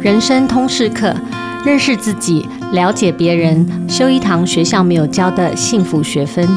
人生通识课，认识自己，了解别人，修一堂学校没有教的幸福学分。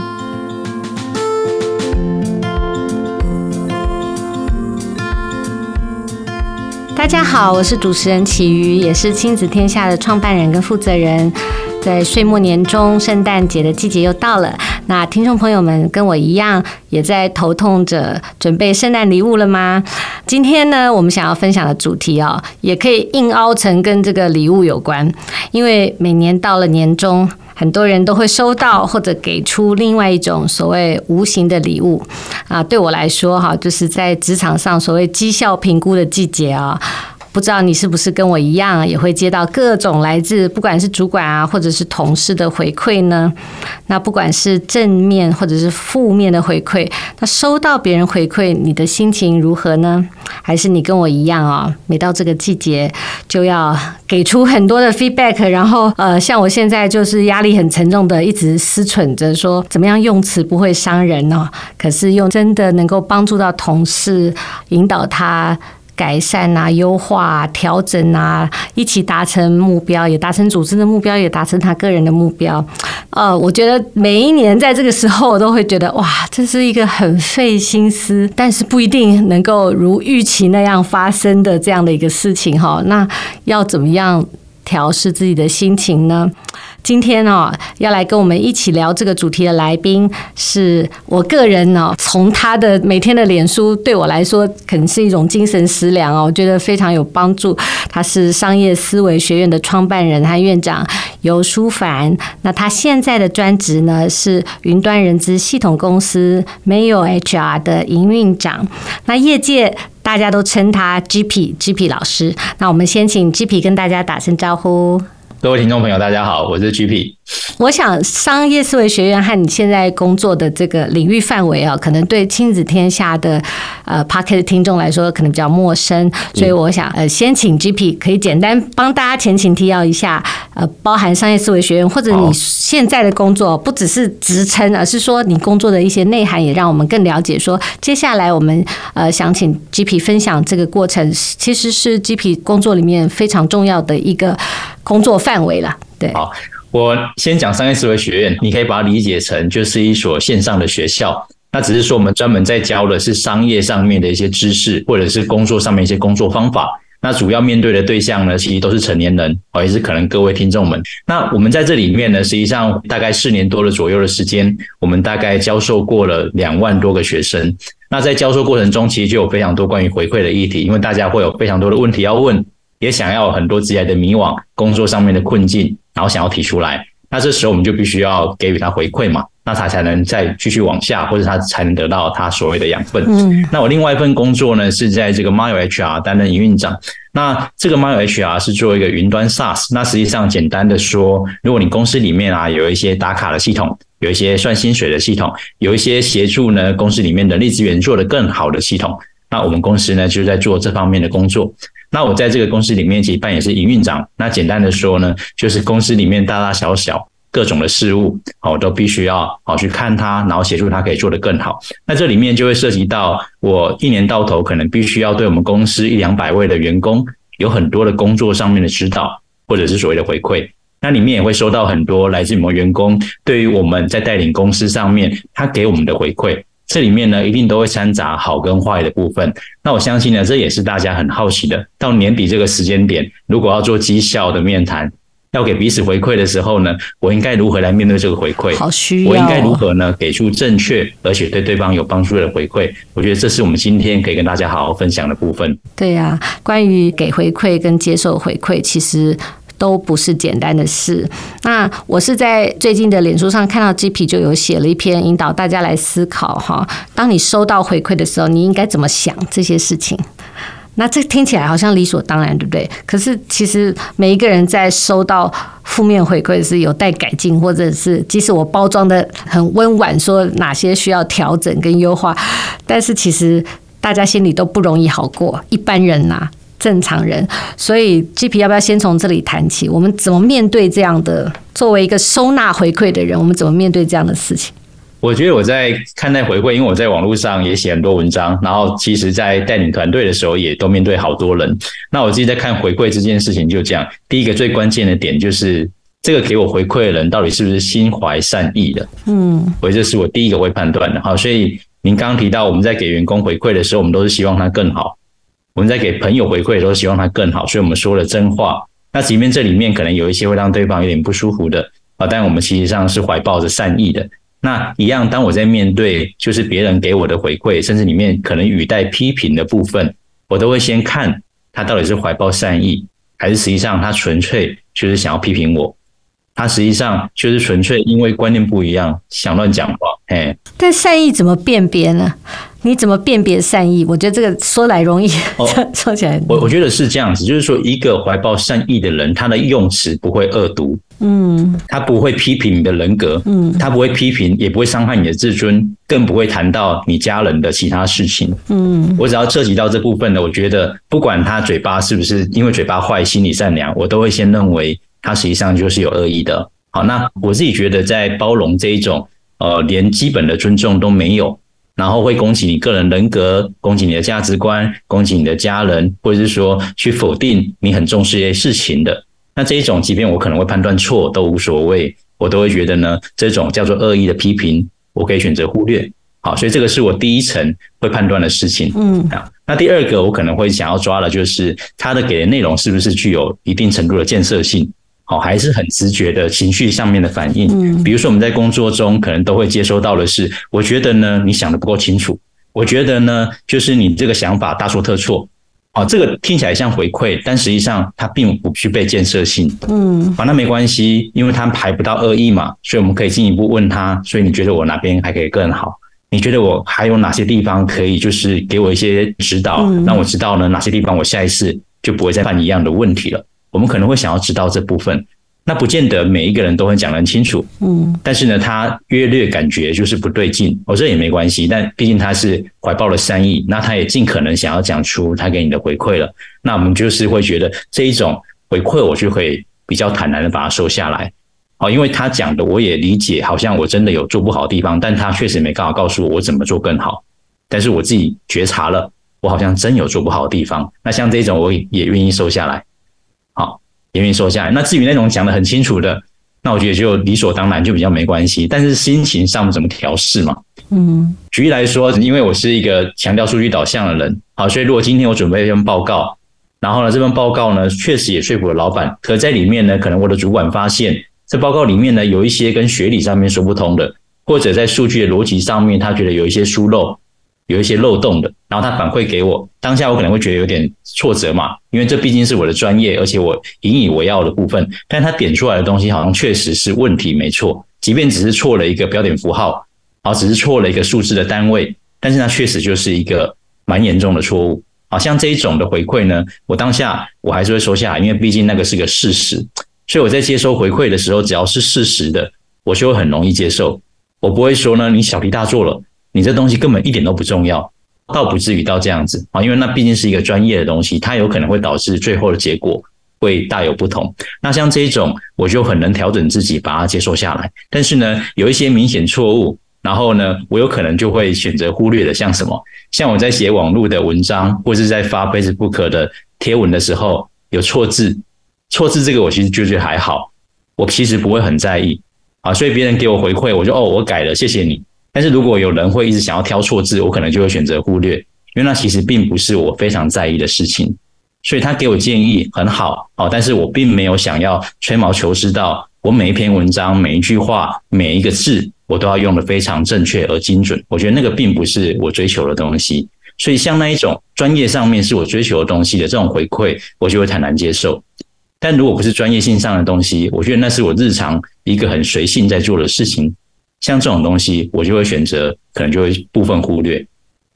大家好，我是主持人启瑜，也是亲子天下的创办人跟负责人。在岁末年终，圣诞节的季节又到了。那听众朋友们跟我一样，也在头痛着准备圣诞礼物了吗？今天呢，我们想要分享的主题哦，也可以硬凹成跟这个礼物有关，因为每年到了年终，很多人都会收到或者给出另外一种所谓无形的礼物啊。对我来说，哈，就是在职场上所谓绩效评估的季节啊。不知道你是不是跟我一样，也会接到各种来自不管是主管啊，或者是同事的回馈呢？那不管是正面或者是负面的回馈，那收到别人回馈，你的心情如何呢？还是你跟我一样啊？每到这个季节就要给出很多的 feedback，然后呃，像我现在就是压力很沉重的，一直思忖着说怎么样用词不会伤人呢？可是用真的能够帮助到同事，引导他。改善啊，优化，调整啊，一起达成目标，也达成组织的目标，也达成他个人的目标。呃，我觉得每一年在这个时候，我都会觉得哇，这是一个很费心思，但是不一定能够如预期那样发生的这样的一个事情哈。那要怎么样调试自己的心情呢？今天哦，要来跟我们一起聊这个主题的来宾，是我个人哦，从他的每天的脸书对我来说，可能是一种精神食粮哦，我觉得非常有帮助。他是商业思维学院的创办人和院长游书凡。那他现在的专职呢，是云端人资系统公司 Mail HR 的营运长。那业界大家都称他 GP GP 老师。那我们先请 GP 跟大家打声招呼。各位听众朋友，大家好，我是 GP。我想商业思维学院和你现在工作的这个领域范围啊，可能对亲子天下的呃 Podcast 听众来说可能比较陌生，所以我想呃先请 GP 可以简单帮大家前情提要一下，呃，包含商业思维学院或者你现在的工作不只是职称，而是说你工作的一些内涵，也让我们更了解。说接下来我们呃想请 GP 分享这个过程，其实是 GP 工作里面非常重要的一个工作范围了。对。我先讲商业思维学院，你可以把它理解成就是一所线上的学校。那只是说我们专门在教的是商业上面的一些知识，或者是工作上面一些工作方法。那主要面对的对象呢，其实都是成年人，哦，也是可能各位听众们。那我们在这里面呢，实际上大概四年多的左右的时间，我们大概教授过了两万多个学生。那在教授过程中，其实就有非常多关于回馈的议题，因为大家会有非常多的问题要问。也想要很多职业的迷惘，工作上面的困境，然后想要提出来，那这时候我们就必须要给予他回馈嘛，那他才能再继续往下，或者他才能得到他所谓的养分。嗯，那我另外一份工作呢，是在这个 Mile HR 担任营运长。那这个 Mile HR 是做一个云端 SaaS。那实际上简单的说，如果你公司里面啊有一些打卡的系统，有一些算薪水的系统，有一些协助呢公司里面的人力资源做得更好的系统，那我们公司呢就在做这方面的工作。那我在这个公司里面其实扮演是营运长。那简单的说呢，就是公司里面大大小小各种的事务，我都必须要好去看它，然后协助它可以做得更好。那这里面就会涉及到我一年到头可能必须要对我们公司一两百位的员工有很多的工作上面的指导，或者是所谓的回馈。那里面也会收到很多来自于我们员工对于我们在带领公司上面他给我们的回馈。这里面呢，一定都会掺杂好跟坏的部分。那我相信呢，这也是大家很好奇的。到年底这个时间点，如果要做绩效的面谈，要给彼此回馈的时候呢，我应该如何来面对这个回馈？好需要。我应该如何呢，给出正确而且对对方有帮助的回馈？我觉得这是我们今天可以跟大家好好分享的部分。对呀，关于给回馈跟接受回馈，其实。都不是简单的事。那我是在最近的脸书上看到 GP 就有写了一篇引导大家来思考哈，当你收到回馈的时候，你应该怎么想这些事情？那这听起来好像理所当然，对不对？可是其实每一个人在收到负面回馈是有待改进，或者是即使我包装得很温婉，说哪些需要调整跟优化，但是其实大家心里都不容易好过。一般人呐、正常人，所以 GP 要不要先从这里谈起？我们怎么面对这样的？作为一个收纳回馈的人，我们怎么面对这样的事情？我觉得我在看待回馈，因为我在网络上也写很多文章，然后其实在带领团队的时候，也都面对好多人。那我自己在看回馈这件事情，就这样，第一个最关键的点就是这个给我回馈的人到底是不是心怀善意的？嗯，所以这是我第一个会判断的。好，所以您刚刚提到我们在给员工回馈的时候，我们都是希望他更好；我们在给朋友回馈的时候，希望他更好，所以我们说了真话。那即便这里面可能有一些会让对方有点不舒服的啊，但我们其实上是怀抱着善意的。那一样，当我在面对就是别人给我的回馈，甚至里面可能语带批评的部分，我都会先看他到底是怀抱善意，还是实际上他纯粹就是想要批评我。他实际上就是纯粹因为观念不一样，想乱讲话。哎，但善意怎么辨别呢？你怎么辨别善意？我觉得这个说来容易，哦、说起来，我我觉得是这样子，就是说一个怀抱善意的人，他的用词不会恶毒，嗯，他不会批评你的人格，嗯，他不会批评，也不会伤害你的自尊，更不会谈到你家人的其他事情，嗯，我只要涉及到这部分的，我觉得不管他嘴巴是不是因为嘴巴坏，心里善良，我都会先认为。他实际上就是有恶意的。好，那我自己觉得，在包容这一种，呃，连基本的尊重都没有，然后会攻击你个人人格、攻击你的价值观、攻击你的家人，或者是说去否定你很重视一些事情的，那这一种，即便我可能会判断错都无所谓，我都会觉得呢，这种叫做恶意的批评，我可以选择忽略。好，所以这个是我第一层会判断的事情。嗯，啊，那第二个我可能会想要抓的就是他的给的内容是不是具有一定程度的建设性。哦，还是很直觉的情绪上面的反应。嗯，比如说我们在工作中可能都会接收到的是，我觉得呢，你想的不够清楚。我觉得呢，就是你这个想法大错特错。哦，这个听起来像回馈，但实际上它并不具备建设性。嗯，好，那没关系，因为它排不到恶意嘛，所以我们可以进一步问他。所以你觉得我哪边还可以更好？你觉得我还有哪些地方可以就是给我一些指导，让我知道呢哪些地方我下一次就不会再犯一样的问题了。我们可能会想要知道这部分，那不见得每一个人都会讲得很清楚，嗯，但是呢，他约略感觉就是不对劲，哦，这也没关系，但毕竟他是怀抱了善意，那他也尽可能想要讲出他给你的回馈了，那我们就是会觉得这一种回馈，我就会比较坦然的把它收下来，哦，因为他讲的我也理解，好像我真的有做不好的地方，但他确实没办法告诉我我怎么做更好，但是我自己觉察了，我好像真有做不好的地方，那像这种我也愿意收下来。也愿意说下来。那至于那种讲得很清楚的，那我觉得就理所当然，就比较没关系。但是心情上怎么调试嘛？嗯，举例来说，因为我是一个强调数据导向的人，好，所以如果今天我准备一份报告，然后呢，这份报告呢，确实也说服了老板，可在里面呢，可能我的主管发现这报告里面呢，有一些跟学理上面说不通的，或者在数据的逻辑上面，他觉得有一些疏漏。有一些漏洞的，然后他反馈给我，当下我可能会觉得有点挫折嘛，因为这毕竟是我的专业，而且我引以为傲的部分。但他点出来的东西好像确实是问题没错，即便只是错了一个标点符号，啊，只是错了一个数字的单位，但是它确实就是一个蛮严重的错误。好像这一种的回馈呢，我当下我还是会收下，因为毕竟那个是个事实。所以我在接收回馈的时候，只要是事实的，我就会很容易接受。我不会说呢，你小题大做了。你这东西根本一点都不重要，倒不至于到这样子啊，因为那毕竟是一个专业的东西，它有可能会导致最后的结果会大有不同。那像这一种，我就很能调整自己，把它接受下来。但是呢，有一些明显错误，然后呢，我有可能就会选择忽略的，像什么？像我在写网络的文章，或是在发 Facebook 的贴文的时候，有错字，错字这个我其实就觉得还好，我其实不会很在意啊。所以别人给我回馈，我就哦，我改了，谢谢你。但是如果有人会一直想要挑错字，我可能就会选择忽略，因为那其实并不是我非常在意的事情。所以他给我建议很好哦，但是我并没有想要吹毛求疵到我每一篇文章、每一句话、每一个字，我都要用得非常正确而精准。我觉得那个并不是我追求的东西。所以像那一种专业上面是我追求的东西的这种回馈，我就会坦然接受。但如果不是专业性上的东西，我觉得那是我日常一个很随性在做的事情。像这种东西，我就会选择，可能就会部分忽略。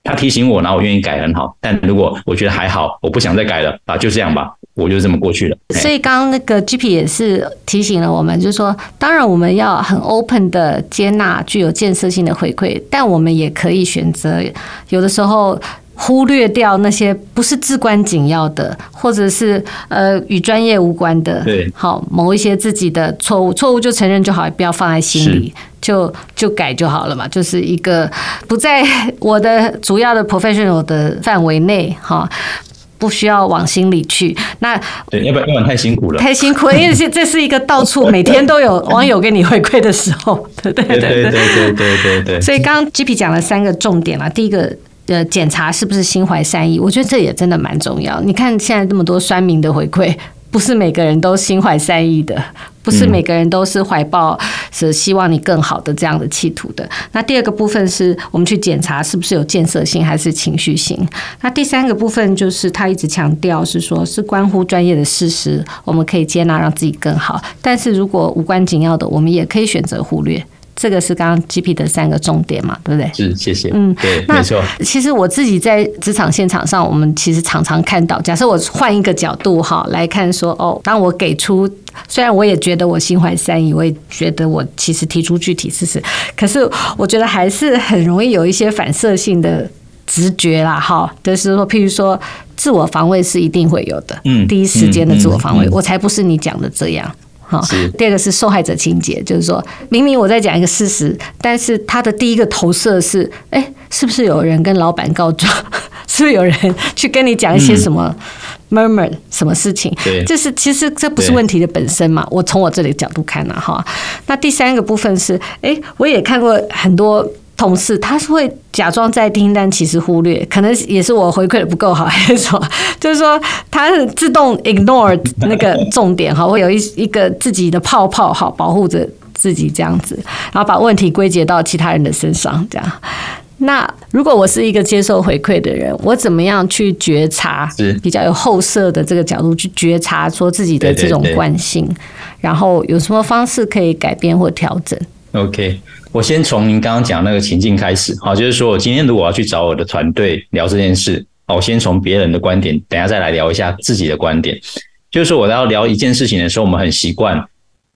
他提醒我，然后我愿意改，很好。但如果我觉得还好，我不想再改了啊，就这样吧，我就这么过去了。所以刚刚那个 GP 也是提醒了我们，就是说，当然我们要很 open 的接纳具有建设性的回馈，但我们也可以选择，有的时候。忽略掉那些不是至关紧要的，或者是呃与专业无关的，对，好某一些自己的错误，错误就承认就好，不要放在心里，就就改就好了嘛，就是一个不在我的主要的 professional 的范围内哈。不需要往心里去，那对，要不然要不然太辛苦了，太辛苦了，因为这这是一个到处每天都有网友给你回馈的时候，对对对对对对对。所以刚刚 Gipi 讲了三个重点了，第一个呃，检查是不是心怀善意，我觉得这也真的蛮重要。你看现在这么多酸民的回馈。不是每个人都心怀善意的，不是每个人都是怀抱是希望你更好的这样的企图的。那第二个部分是我们去检查是不是有建设性还是情绪性。那第三个部分就是他一直强调是说，是关乎专业的事实，我们可以接纳让自己更好。但是如果无关紧要的，我们也可以选择忽略。这个是刚刚 Gipi 的三个重点嘛，对不对？是，谢谢。嗯，对，没错。其实我自己在职场现场上，我们其实常常看到，假设我换一个角度哈来看说，哦，当我给出，虽然我也觉得我心怀善意，我也觉得我其实提出具体事实，可是我觉得还是很容易有一些反射性的直觉啦，哈，就是说，譬如说，自我防卫是一定会有的，嗯，第一时间的自我防卫，我才不是你讲的这样。好，第二个是受害者情节，就是说明明我在讲一个事实，但是他的第一个投射是，哎，是不是有人跟老板告状？是不是有人去跟你讲一些什么 murmur 什么事情？对，就是其实这不是问题的本身嘛。我从我这里角度看呢，哈。那第三个部分是，哎，我也看过很多。同事他是会假装在听，但其实忽略，可能也是我回馈的不够好，还是什么？就是说他是自动 ignore 那个重点哈，会有一一个自己的泡泡哈，保护着自己这样子，然后把问题归结到其他人的身上这样。那如果我是一个接受回馈的人，我怎么样去觉察？比较有后设的这个角度去觉察，说自己的这种惯性，然后有什么方式可以改变或调整？OK。我先从您刚刚讲那个情境开始，好，就是说我今天如果要去找我的团队聊这件事，好，我先从别人的观点，等下再来聊一下自己的观点。就是说我要聊一件事情的时候，我们很习惯，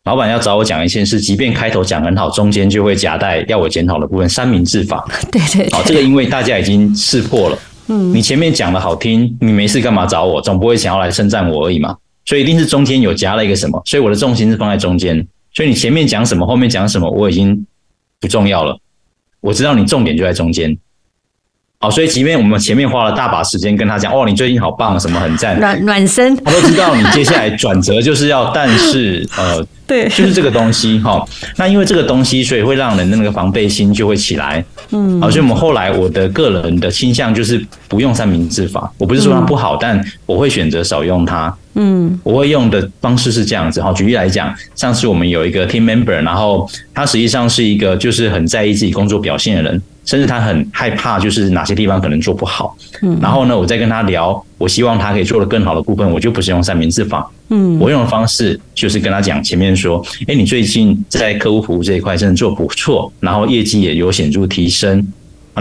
老板要找我讲一件事，即便开头讲很好，中间就会夹带要我检讨的部分，三明治法。对 对，对。好，这个因为大家已经识破了，嗯，你前面讲的好听，你没事干嘛找我？总不会想要来称赞我而已嘛，所以一定是中间有夹了一个什么，所以我的重心是放在中间，所以你前面讲什么，后面讲什么，我已经。不重要了，我知道你重点就在中间。好，所以即便我们前面花了大把时间跟他讲，哦，你最近好棒，什么很赞，暖暖身，他都知道你接下来转折就是要，但是呃，对，就是这个东西哈。那因为这个东西，所以会让人的那个防备心就会起来。嗯，好，所以我们后来我的个人的倾向就是不用三明治法。我不是说它不好，但我会选择少用它。嗯，我会用的方式是这样子哈。举例来讲，上次我们有一个 team member，然后他实际上是一个就是很在意自己工作表现的人，甚至他很害怕就是哪些地方可能做不好。嗯，然后呢，我再跟他聊，我希望他可以做得更好的部分，我就不是用三明治法。嗯，我用的方式就是跟他讲前面说，哎，你最近在客户服务这一块真的做不错，然后业绩也有显著提升。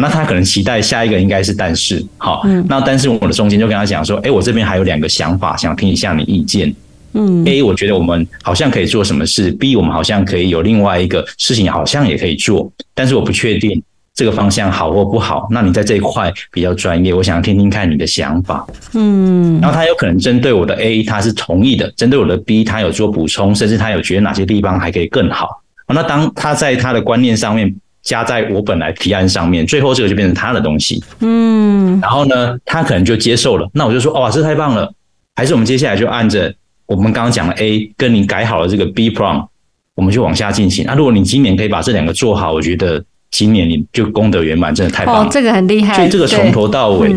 那他可能期待下一个应该是但是好，那但是我的中间就跟他讲说，哎，我这边还有两个想法，想听一下你意见。嗯，A 我觉得我们好像可以做什么事，B 我们好像可以有另外一个事情，好像也可以做，但是我不确定这个方向好或不好。那你在这一块比较专业，我想要听听看你的想法。嗯，然后他有可能针对我的 A 他是同意的，针对我的 B 他有做补充，甚至他有觉得哪些地方还可以更好。那当他在他的观念上面。加在我本来提案上面，最后这个就变成他的东西。嗯，然后呢，他可能就接受了。那我就说，哇，这太棒了！还是我们接下来就按着我们刚刚讲的 A 跟你改好了这个 B prompt，我们就往下进行。那、啊、如果你今年可以把这两个做好，我觉得今年你就功德圆满，真的太棒了。哦，这个很厉害。所以这个从头到尾，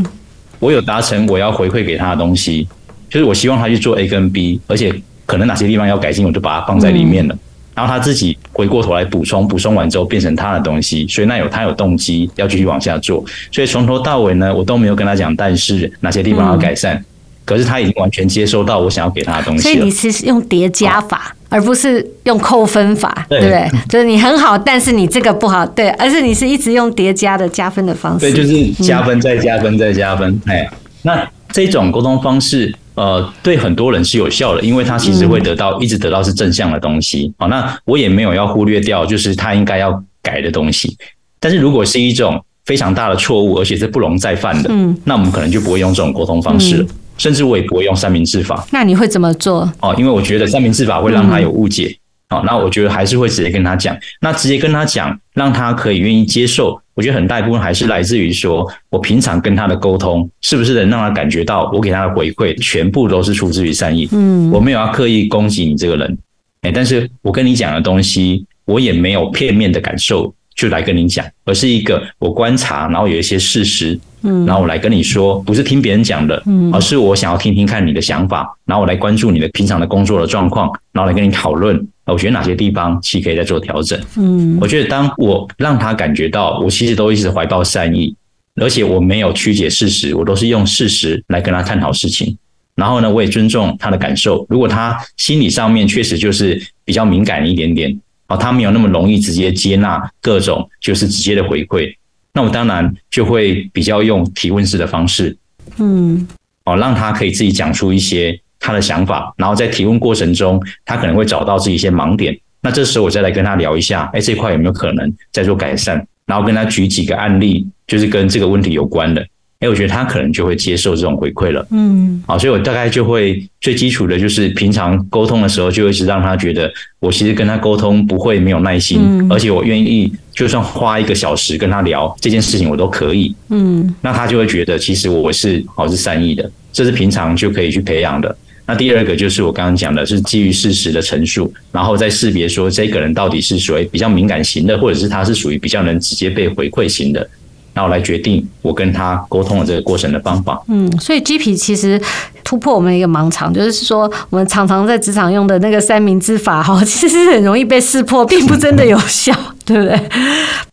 我有达成我要回馈给他的东西，就是我希望他去做 A 跟 B，而且可能哪些地方要改进，我就把它放在里面了。然后他自己回过头来补充，补充完之后变成他的东西，所以那有他有动机要继续往下做。所以从头到尾呢，我都没有跟他讲，但是哪些地方要改善。嗯、可是他已经完全接收到我想要给他的东西。所以你是用叠加法，哦、而不是用扣分法，对不对？就是你很好，但是你这个不好，对，而是你是一直用叠加的加分的方式。对，就是加分再加分再加分。哎、嗯，那这种沟通方式。呃，对很多人是有效的，因为他其实会得到、嗯、一直得到是正向的东西。好，那我也没有要忽略掉，就是他应该要改的东西。但是如果是一种非常大的错误，而且是不容再犯的，嗯，那我们可能就不会用这种沟通方式了，嗯、甚至我也不会用三明治法。那你会怎么做？哦，因为我觉得三明治法会让他有误解。哦，那我觉得还是会直接跟他讲。那直接跟他讲，让他可以愿意接受。我觉得很大一部分还是来自于说，我平常跟他的沟通，是不是能让他感觉到我给他的回馈全部都是出自于善意？嗯，我没有要刻意攻击你这个人，哎，但是我跟你讲的东西，我也没有片面的感受就来跟你讲，而是一个我观察，然后有一些事实。嗯，然后我来跟你说，不是听别人讲的，嗯，而是我想要听听看你的想法，然后我来关注你的平常的工作的状况，然后来跟你讨论，我觉得哪些地方其实可以再做调整。嗯，我觉得当我让他感觉到我其实都一直怀抱善意，而且我没有曲解事实，我都是用事实来跟他探讨事情。然后呢，我也尊重他的感受。如果他心理上面确实就是比较敏感一点点，哦，他没有那么容易直接接纳各种就是直接的回馈。那我当然就会比较用提问式的方式，嗯，哦，让他可以自己讲出一些他的想法，然后在提问过程中，他可能会找到自己一些盲点。那这时候我再来跟他聊一下，哎，这块有没有可能再做改善？然后跟他举几个案例，就是跟这个问题有关的。哎，我觉得他可能就会接受这种回馈了。嗯，好，所以我大概就会最基础的就是平常沟通的时候，就一直让他觉得我其实跟他沟通不会没有耐心，而且我愿意就算花一个小时跟他聊这件事情，我都可以。嗯，那他就会觉得其实我是好是善意的，这是平常就可以去培养的。那第二个就是我刚刚讲的是基于事实的陈述，然后再识别说这个人到底是属于比较敏感型的，或者是他是属于比较能直接被回馈型的。然后来决定我跟他沟通的这个过程的方法。嗯，所以 G P 其实突破我们一个盲肠，就是说我们常常在职场用的那个三明治法哈，其实是很容易被识破，并不真的有效。对不对？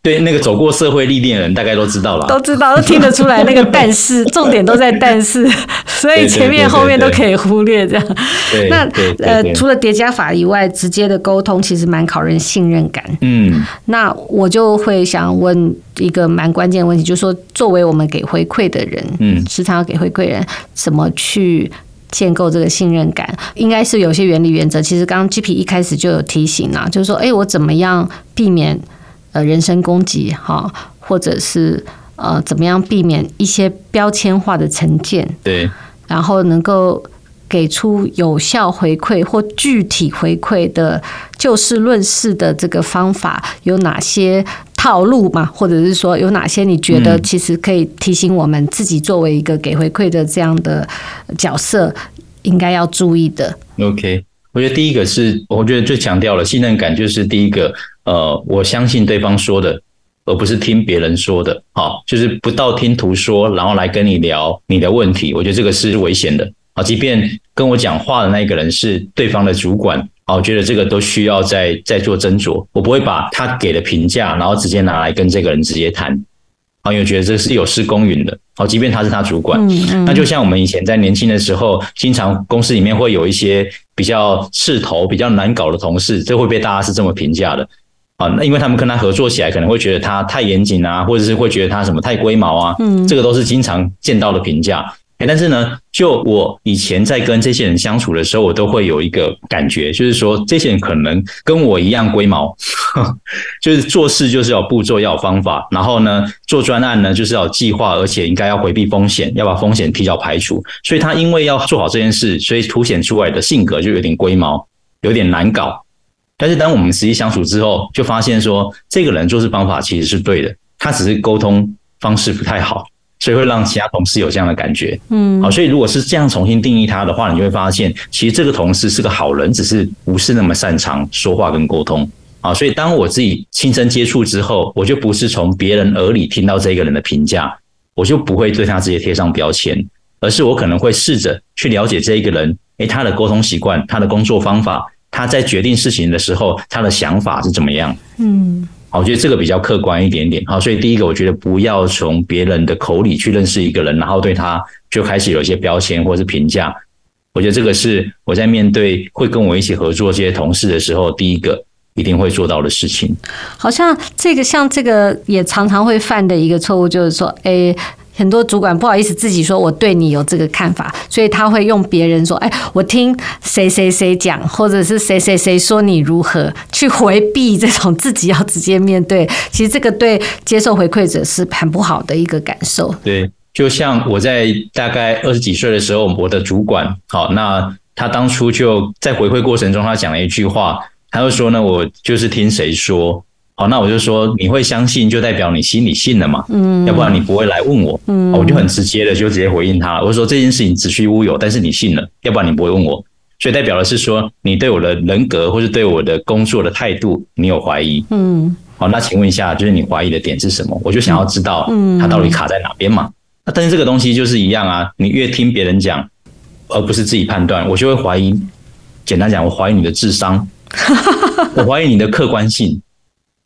对，那个走过社会历练的人，大概都知道了，都知道，都听得出来。那个但是，重点都在但是，所以前面后面都可以忽略这样。那呃，除了叠加法以外，直接的沟通其实蛮考人信任感。嗯，那我就会想问一个蛮关键的问题，就是说，作为我们给回馈的人，嗯，时常要给回馈人，怎么去？建构这个信任感，应该是有些原理原则。其实刚刚 Gipi 一开始就有提醒啊，就是说，哎，我怎么样避免呃人身攻击哈，或者是呃怎么样避免一些标签化的成见？对，然后能够给出有效回馈或具体回馈的就事论事的这个方法有哪些？套路嘛，或者是说有哪些你觉得其实可以提醒我们自己作为一个给回馈的这样的角色应该要注意的？OK，我觉得第一个是，我觉得最强调了信任感，就是第一个，呃，我相信对方说的，而不是听别人说的，好，就是不道听途说，然后来跟你聊你的问题，我觉得这个是危险的，好，即便跟我讲话的那个人是对方的主管。啊我觉得这个都需要再再做斟酌。我不会把他给的评价，然后直接拿来跟这个人直接谈。啊，因为我觉得这是有失公允的。好，即便他是他主管，那就像我们以前在年轻的时候，经常公司里面会有一些比较势头、比较难搞的同事，这会被大家是这么评价的。啊，那因为他们跟他合作起来，可能会觉得他太严谨啊，或者是会觉得他什么太龟毛啊。嗯，这个都是经常见到的评价。哎但是呢，就我以前在跟这些人相处的时候，我都会有一个感觉，就是说这些人可能跟我一样龟毛，就是做事就是要步骤，要有方法，然后呢，做专案呢就是要有计划，而且应该要回避风险，要把风险提早排除。所以他因为要做好这件事，所以凸显出来的性格就有点龟毛，有点难搞。但是当我们实际相处之后，就发现说这个人做事方法其实是对的，他只是沟通方式不太好。所以会让其他同事有这样的感觉，嗯，好，所以如果是这样重新定义他的话，你就会发现，其实这个同事是个好人，只是不是那么擅长说话跟沟通，啊，所以当我自己亲身接触之后，我就不是从别人耳里听到这个人的评价，我就不会对他直接贴上标签，而是我可能会试着去了解这一个人，诶，他的沟通习惯，他的工作方法，他在决定事情的时候，他的想法是怎么样，嗯。我觉得这个比较客观一点点。好，所以第一个，我觉得不要从别人的口里去认识一个人，然后对他就开始有一些标签或是评价。我觉得这个是我在面对会跟我一起合作这些同事的时候，第一个一定会做到的事情。好像这个像这个也常常会犯的一个错误，就是说，诶。很多主管不好意思自己说，我对你有这个看法，所以他会用别人说，哎，我听谁谁谁讲，或者是谁谁谁说你如何，去回避这种自己要直接面对。其实这个对接受回馈者是很不好的一个感受。对，就像我在大概二十几岁的时候，我的主管，好，那他当初就在回馈过程中，他讲了一句话，他就说呢，我就是听谁说。好，那我就说你会相信，就代表你心里信了嘛。嗯，要不然你不会来问我。嗯，我就很直接的就直接回应他了。我说这件事情子虚乌有，但是你信了，要不然你不会问我。所以代表的是说，你对我的人格或是对我的工作的态度，你有怀疑。嗯，好，那请问一下，就是你怀疑的点是什么？我就想要知道，嗯，他到底卡在哪边嘛？那但是这个东西就是一样啊，你越听别人讲，而不是自己判断，我就会怀疑。简单讲，我怀疑你的智商，我怀疑你的客观性。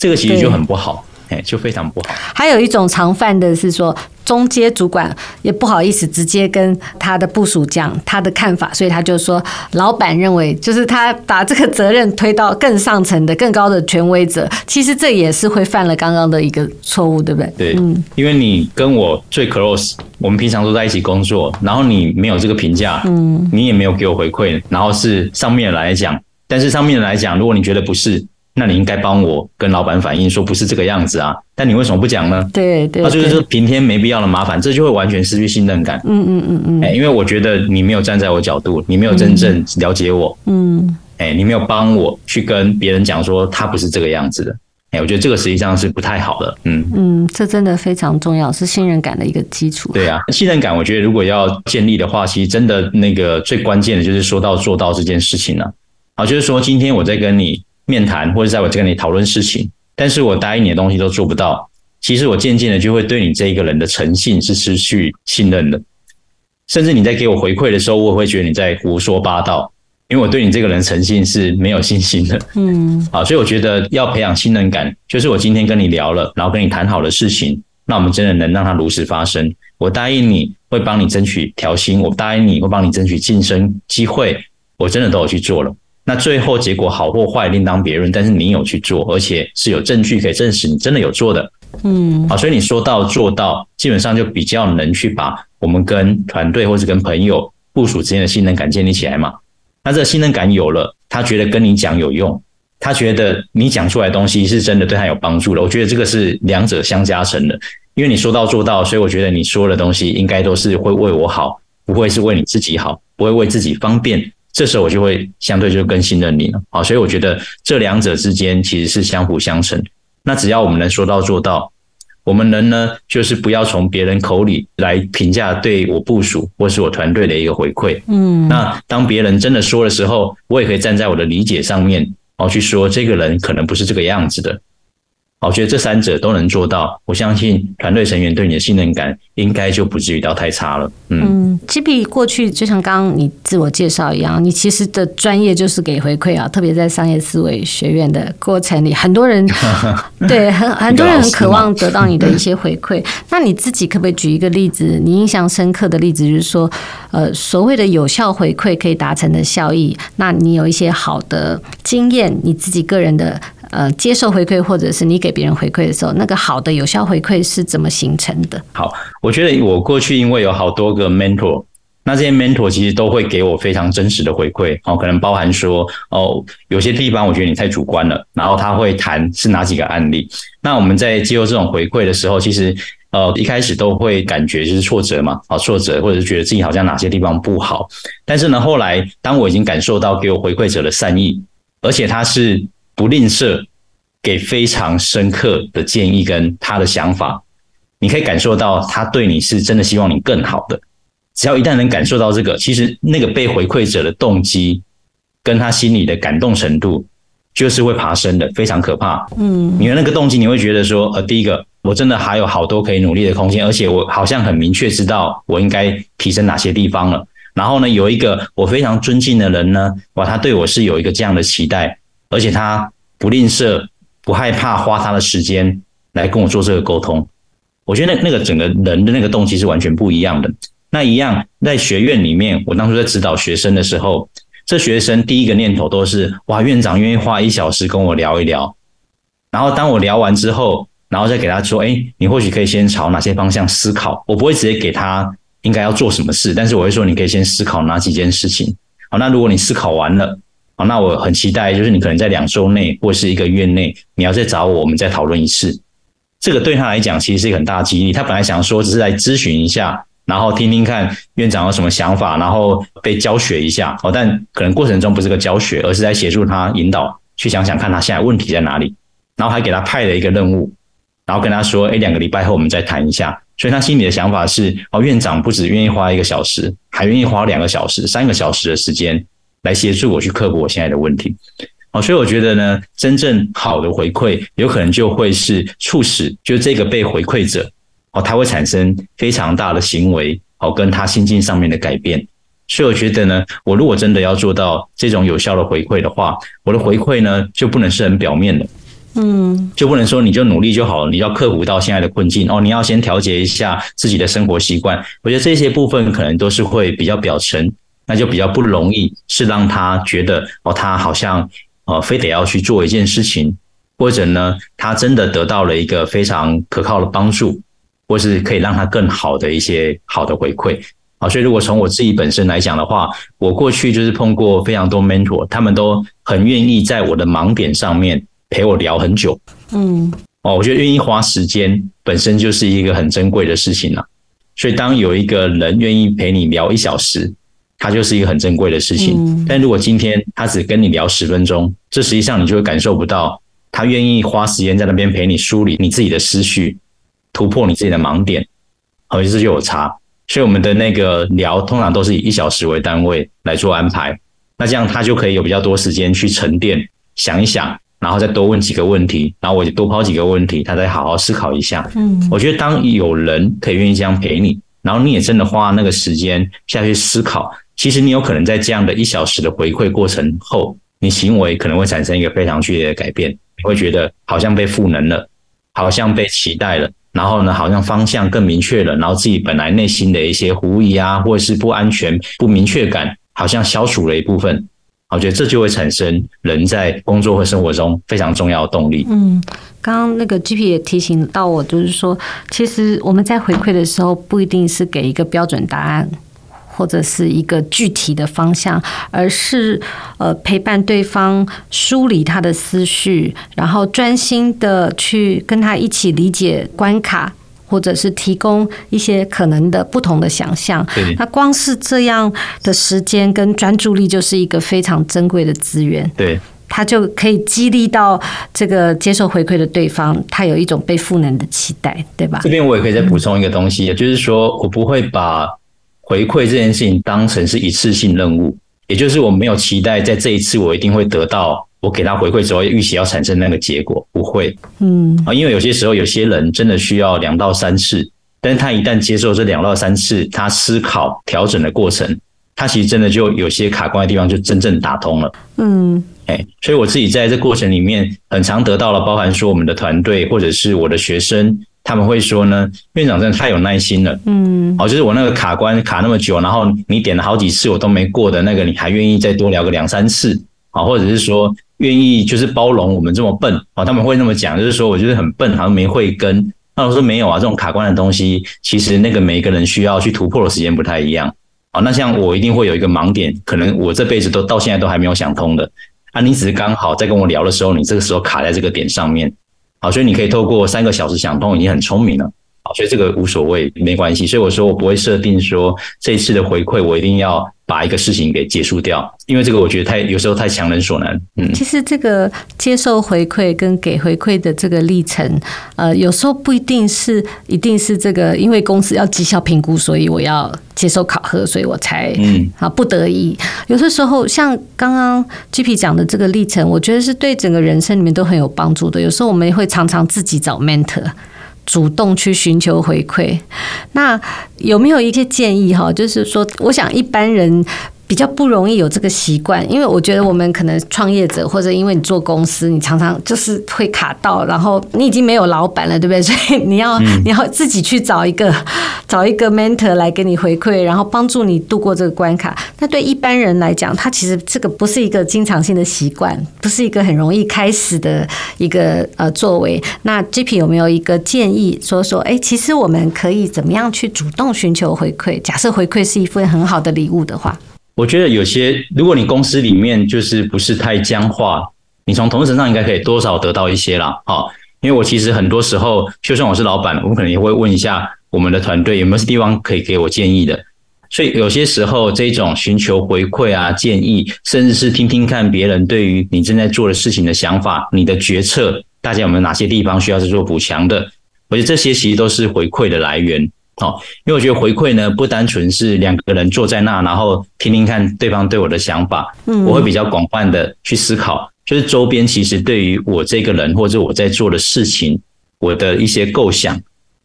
这个其实就很不好，哎，就非常不好。还有一种常犯的是说，中阶主管也不好意思直接跟他的部署讲他的看法，所以他就说，老板认为就是他把这个责任推到更上层的、更高的权威者。其实这也是会犯了刚刚的一个错误，对不对？对，嗯，因为你跟我最 close，我们平常都在一起工作，然后你没有这个评价，嗯，你也没有给我回馈，然后是上面来讲，但是上面来讲，如果你觉得不是。那你应该帮我跟老板反映说不是这个样子啊，但你为什么不讲呢？对对，那就是说平添没必要的麻烦，这就会完全失去信任感。嗯嗯嗯嗯，哎，因为我觉得你没有站在我角度，你没有真正了解我。嗯，哎，你没有帮我去跟别人讲说他不是这个样子的。哎，我觉得这个实际上是不太好的。嗯嗯，这真的非常重要，是信任感的一个基础。对啊，信任感，我觉得如果要建立的话，其实真的那个最关键的就是说到做到这件事情了。好，就是说今天我在跟你。面谈或者在我这跟你讨论事情，但是我答应你的东西都做不到，其实我渐渐的就会对你这一个人的诚信是失去信任的，甚至你在给我回馈的时候，我也会觉得你在胡说八道，因为我对你这个人诚信是没有信心的。嗯，好，所以我觉得要培养信任感，就是我今天跟你聊了，然后跟你谈好的事情，那我们真的能让它如实发生。我答应你会帮你争取调薪，我答应你会帮你争取晋升机会，我真的都有去做了。那最后结果好或坏另当别论，但是你有去做，而且是有证据可以证实你真的有做的，嗯，好，所以你说到做到，基本上就比较能去把我们跟团队或者跟朋友部署之间的信任感建立起来嘛。那这个信任感有了，他觉得跟你讲有用，他觉得你讲出来的东西是真的对他有帮助了。我觉得这个是两者相加成的，因为你说到做到，所以我觉得你说的东西应该都是会为我好，不会是为你自己好，不会为自己方便。这时候我就会相对就更信任你了，好，所以我觉得这两者之间其实是相辅相成。那只要我们能说到做到，我们能呢，就是不要从别人口里来评价对我部署或是我团队的一个回馈。嗯，那当别人真的说的时候，我也可以站在我的理解上面，然后，去说这个人可能不是这个样子的。我觉得这三者都能做到，我相信团队成员对你的信任感应该就不至于到太差了。嗯，Gipi 过去就像刚刚你自我介绍一样，你其实的专业就是给回馈啊，特别在商业思维学院的过程里，很多人 对很很多人很渴望得到你的一些回馈。那你自己可不可以举一个例子，你印象深刻的例子，就是说，呃，所谓的有效回馈可以达成的效益，那你有一些好的经验，你自己个人的。呃，接受回馈或者是你给别人回馈的时候，那个好的有效回馈是怎么形成的？好，我觉得我过去因为有好多个 mentor，那这些 mentor 其实都会给我非常真实的回馈哦，可能包含说哦，有些地方我觉得你太主观了，然后他会谈是哪几个案例。那我们在接受这种回馈的时候，其实呃一开始都会感觉就是挫折嘛，啊挫折，或者是觉得自己好像哪些地方不好。但是呢，后来当我已经感受到给我回馈者的善意，而且他是。不吝啬给非常深刻的建议跟他的想法，你可以感受到他对你是真的希望你更好的。只要一旦能感受到这个，其实那个被回馈者的动机跟他心里的感动程度，就是会爬升的，非常可怕。嗯，你的那个动机，你会觉得说，呃，第一个，我真的还有好多可以努力的空间，而且我好像很明确知道我应该提升哪些地方了。然后呢，有一个我非常尊敬的人呢，哇，他对我是有一个这样的期待。而且他不吝啬，不害怕花他的时间来跟我做这个沟通。我觉得那那个整个人的那个动机是完全不一样的。那一样在学院里面，我当初在指导学生的时候，这学生第一个念头都是：哇，院长愿意花一小时跟我聊一聊。然后当我聊完之后，然后再给他说：哎，你或许可以先朝哪些方向思考。我不会直接给他应该要做什么事，但是我会说你可以先思考哪几件事情。好，那如果你思考完了。好，那我很期待，就是你可能在两周内或是一个月内，你要再找我，我们再讨论一次。这个对他来讲，其实是一个很大的激励。他本来想说只是来咨询一下，然后听听看院长有什么想法，然后被教学一下。哦，但可能过程中不是个教学，而是在协助他引导去想想看他现在问题在哪里，然后还给他派了一个任务，然后跟他说，哎，两个礼拜后我们再谈一下。所以他心里的想法是，哦，院长不止愿意花一个小时，还愿意花两个小时、三个小时的时间来协助我去克服我现在的问题。哦，所以我觉得呢，真正好的回馈，有可能就会是促使，就这个被回馈者，哦，他会产生非常大的行为，哦，跟他心境上面的改变。所以我觉得呢，我如果真的要做到这种有效的回馈的话，我的回馈呢，就不能是很表面的。嗯，就不能说你就努力就好了，你要克服到现在的困境哦，你要先调节一下自己的生活习惯。我觉得这些部分可能都是会比较表层，那就比较不容易是让他觉得哦，他好像呃非得要去做一件事情，或者呢，他真的得到了一个非常可靠的帮助，或是可以让他更好的一些好的回馈。好，所以如果从我自己本身来讲的话，我过去就是碰过非常多 mentor，他们都很愿意在我的盲点上面。陪我聊很久，嗯，哦，我觉得愿意花时间本身就是一个很珍贵的事情了。所以当有一个人愿意陪你聊一小时，他就是一个很珍贵的事情。但如果今天他只跟你聊十分钟，这实际上你就会感受不到他愿意花时间在那边陪你梳理你自己的思绪，突破你自己的盲点，好，这就有差。所以我们的那个聊通常都是以一小时为单位来做安排，那这样他就可以有比较多时间去沉淀，想一想。然后再多问几个问题，然后我就多抛几个问题，他再好好思考一下。嗯，我觉得当有人可以愿意这样陪你，然后你也真的花那个时间下去思考，其实你有可能在这样的一小时的回馈过程后，你行为可能会产生一个非常剧烈的改变，你会觉得好像被赋能了，好像被期待了，然后呢，好像方向更明确了，然后自己本来内心的一些狐疑啊，或者是不安全、不明确感，好像消除了一部分。我觉得这就会产生人在工作和生活中非常重要的动力。嗯，刚刚那个 G P 也提醒到我，就是说，其实我们在回馈的时候，不一定是给一个标准答案，或者是一个具体的方向，而是呃陪伴对方梳理他的思绪，然后专心的去跟他一起理解关卡。或者是提供一些可能的不同的想象，那光是这样的时间跟专注力就是一个非常珍贵的资源。对，他就可以激励到这个接受回馈的对方，他有一种被赋能的期待，对吧？这边我也可以再补充一个东西，也、就是说我不会把回馈这件事情当成是一次性任务，也就是我没有期待在这一次我一定会得到。我给他回馈之后，预期要产生那个结果，不会，嗯啊，因为有些时候有些人真的需要两到三次，但是他一旦接受这两到三次，他思考调整的过程，他其实真的就有些卡关的地方就真正打通了，嗯，哎，所以我自己在这过程里面很常得到了，包含说我们的团队或者是我的学生，他们会说呢，院长真的太有耐心了，嗯，哦，就是我那个卡关卡那么久，然后你点了好几次我都没过的那个，你还愿意再多聊个两三次，啊，或者是说。愿意就是包容我们这么笨啊，他们会那么讲，就是说我就是很笨，好像没慧根。那我说没有啊，这种卡关的东西，其实那个每一个人需要去突破的时间不太一样啊。那像我一定会有一个盲点，可能我这辈子都到现在都还没有想通的啊。你只是刚好在跟我聊的时候，你这个时候卡在这个点上面，好，所以你可以透过三个小时想通，已经很聪明了。好，所以这个无所谓，没关系。所以我说我不会设定说这一次的回馈我一定要把一个事情给结束掉，因为这个我觉得太有时候太强人所难。嗯，其实这个接受回馈跟给回馈的这个历程，呃，有时候不一定是一定是这个，因为公司要绩效评估，所以我要接受考核，所以我才嗯啊不得已。有些时候像刚刚 Gipi 讲的这个历程，我觉得是对整个人生里面都很有帮助的。有时候我们也会常常自己找 mentor。主动去寻求回馈，那有没有一些建议哈？就是说，我想一般人。比较不容易有这个习惯，因为我觉得我们可能创业者，或者因为你做公司，你常常就是会卡到，然后你已经没有老板了，对不对？所以你要 你要自己去找一个 找一个 mentor 来给你回馈，然后帮助你度过这个关卡。那对一般人来讲，他其实这个不是一个经常性的习惯，不是一个很容易开始的一个呃作为。那 Gipi 有没有一个建议，说说哎，其实我们可以怎么样去主动寻求回馈？假设回馈是一份很好的礼物的话。我觉得有些，如果你公司里面就是不是太僵化，你从同事身上应该可以多少得到一些啦。好，因为我其实很多时候，就算我是老板，我可能也会问一下我们的团队有没有地方可以给我建议的。所以有些时候这种寻求回馈啊、建议，甚至是听听看别人对于你正在做的事情的想法、你的决策，大家有没有哪些地方需要去做补强的？我觉得这些其实都是回馈的来源。好，因为我觉得回馈呢，不单纯是两个人坐在那，然后听听看对方对我的想法。嗯，我会比较广泛的去思考，就是周边其实对于我这个人或者我在做的事情，我的一些构想，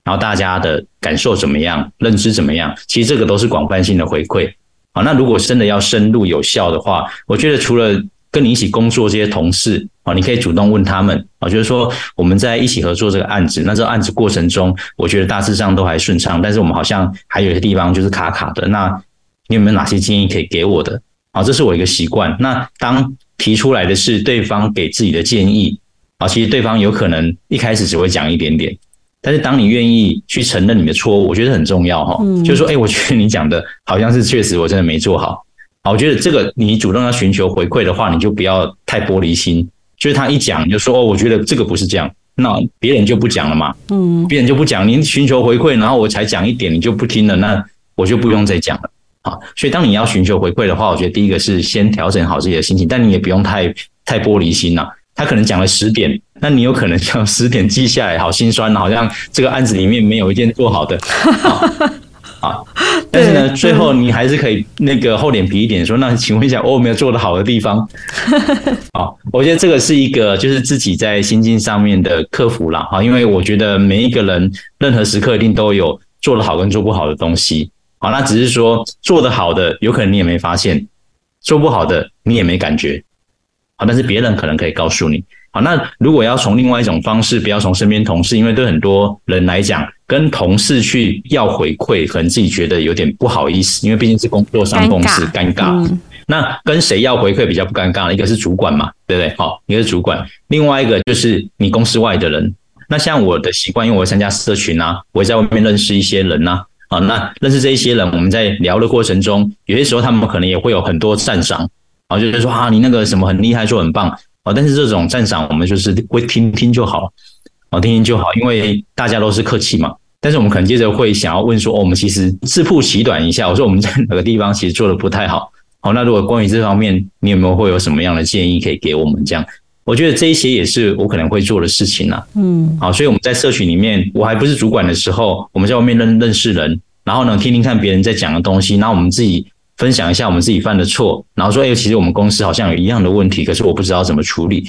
然后大家的感受怎么样，认知怎么样，其实这个都是广泛性的回馈。好，那如果真的要深入有效的话，我觉得除了跟你一起工作这些同事啊，你可以主动问他们啊，就是说我们在一起合作这个案子，那这个案子过程中，我觉得大致上都还顺畅，但是我们好像还有一些地方就是卡卡的。那你有没有哪些建议可以给我的？啊，这是我一个习惯。那当提出来的是对方给自己的建议啊，其实对方有可能一开始只会讲一点点，但是当你愿意去承认你的错误，我觉得很重要哈。就是说，哎，我觉得你讲的好像是确实我真的没做好。我觉得这个你主动要寻求回馈的话，你就不要太玻璃心。就是他一讲，就说哦，我觉得这个不是这样，那别人就不讲了嘛。嗯，别人就不讲，您寻求回馈，然后我才讲一点，你就不听了，那我就不用再讲了。好，所以当你要寻求回馈的话，我觉得第一个是先调整好自己的心情，但你也不用太太玻璃心了。他可能讲了十点，那你有可能将十点记下来，好心酸，好像这个案子里面没有一件做好的。啊，但是呢，最后你还是可以那个厚脸皮一点说，那请问一下，我有没有做得好的地方？啊，我觉得这个是一个就是自己在心境上面的克服啦。哈，因为我觉得每一个人任何时刻一定都有做得好跟做不好的东西。好，那只是说做得好的有可能你也没发现，做不好的你也没感觉。好，但是别人可能可以告诉你。好，那如果要从另外一种方式，不要从身边同事，因为对很多人来讲，跟同事去要回馈，可能自己觉得有点不好意思，因为毕竟是工作上共事，尴尬。嗯、那跟谁要回馈比较不尴尬？一个是主管嘛，对不对？好，一个是主管，另外一个就是你公司外的人。那像我的习惯，因为我参加社群啊，我会在外面认识一些人呐、啊。啊，那认识这一些人，我们在聊的过程中，有些时候他们可能也会有很多赞赏，啊，就是说啊，你那个什么很厉害，说很棒。但是这种赞赏，我们就是会听听就好，哦，听听就好，因为大家都是客气嘛。但是我们可能接着会想要问说，哦，我们其实自曝其短一下，我说我们在哪个地方其实做的不太好。好，那如果关于这方面，你有没有会有什么样的建议可以给我们？这样，我觉得这一些也是我可能会做的事情啦。嗯，好，所以我们在社群里面，我还不是主管的时候，我们在外面认认识人，然后呢，听听看别人在讲的东西，然后我们自己。分享一下我们自己犯的错，然后说：“哎，其实我们公司好像有一样的问题，可是我不知道怎么处理。”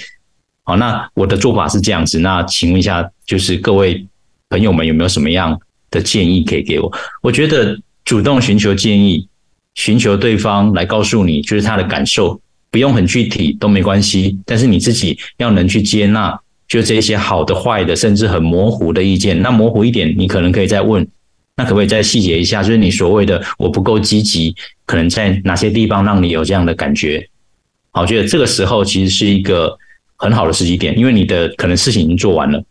好，那我的做法是这样子。那请问一下，就是各位朋友们有没有什么样的建议可以给我？我觉得主动寻求建议，寻求对方来告诉你，就是他的感受，不用很具体都没关系，但是你自己要能去接纳，就这些好的、坏的，甚至很模糊的意见。那模糊一点，你可能可以再问。那可不可以再细节一下？就是你所谓的我不够积极，可能在哪些地方让你有这样的感觉？好，我觉得这个时候其实是一个很好的时机点，因为你的可能事情已经做完了，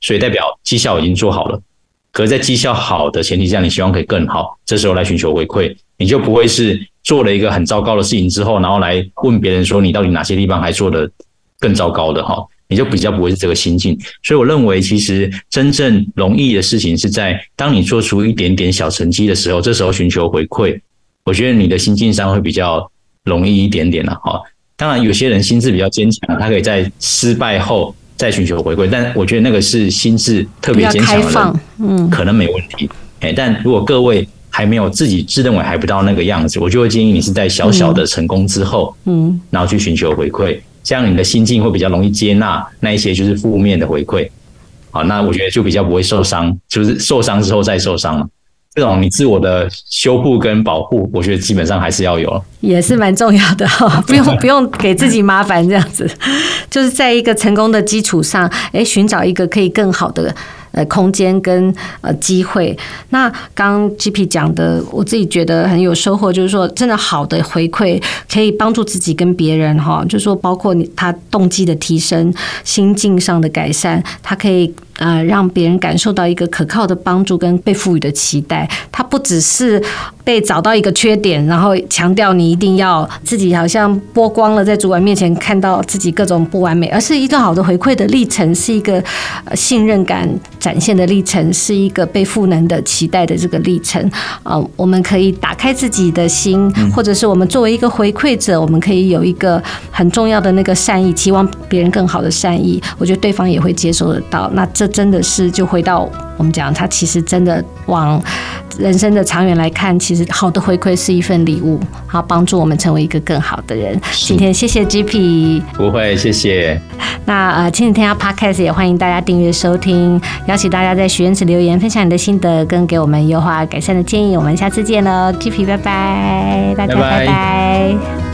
所以代表绩效已经做好了。可是，在绩效好的前提下，你希望可以更好，这时候来寻求回馈，你就不会是做了一个很糟糕的事情之后，然后来问别人说你到底哪些地方还做得更糟糕的哈。你就比较不会是这个心境，所以我认为其实真正容易的事情是在当你做出一点点小成绩的时候，这时候寻求回馈，我觉得你的心境上会比较容易一点点了哈。当然，有些人心智比较坚强，他可以在失败后再寻求回馈，但我觉得那个是心智特别坚强的人，嗯，可能没问题。哎，但如果各位还没有自己自认为还不到那个样子，我就会建议你是在小小的成功之后，嗯，然后去寻求回馈。这样你的心境会比较容易接纳那一些就是负面的回馈，好，那我觉得就比较不会受伤，就是受伤之后再受伤了。这种你自我的修复跟保护，我觉得基本上还是要有，也是蛮重要的哈，不用 不用给自己麻烦这样子，就是在一个成功的基础上，哎，寻找一个可以更好的。呃，空间跟呃机会，那刚刚 GP 讲的，我自己觉得很有收获，就是说，真的好的回馈可以帮助自己跟别人哈，就是说包括你他动机的提升、心境上的改善，他可以呃，让别人感受到一个可靠的帮助跟被赋予的期待。他不只是被找到一个缺点，然后强调你一定要自己好像剥光了，在主管面前看到自己各种不完美，而是一个好的回馈的历程，是一个信任感展现的历程，是一个被赋能的期待的这个历程。啊、呃，我们可以打开自己的心，或者是我们作为一个回馈者，我们可以有一个很重要的那个善意，期望别人更好的善意。我觉得对方也会接受得到。那这真的是就回到我们讲，他其实真的往人生的长远来看，其实好的回馈是一份礼物，好帮助我们成为一个更好的人。今天谢谢 Gipi，不会谢谢。那呃，亲子天下 Podcast 也欢迎大家订阅收听，邀请大家在许愿池留言，分享你的心得跟给我们优化改善的建议。我们下次见喽，Gipi，拜拜，大家拜拜。拜拜。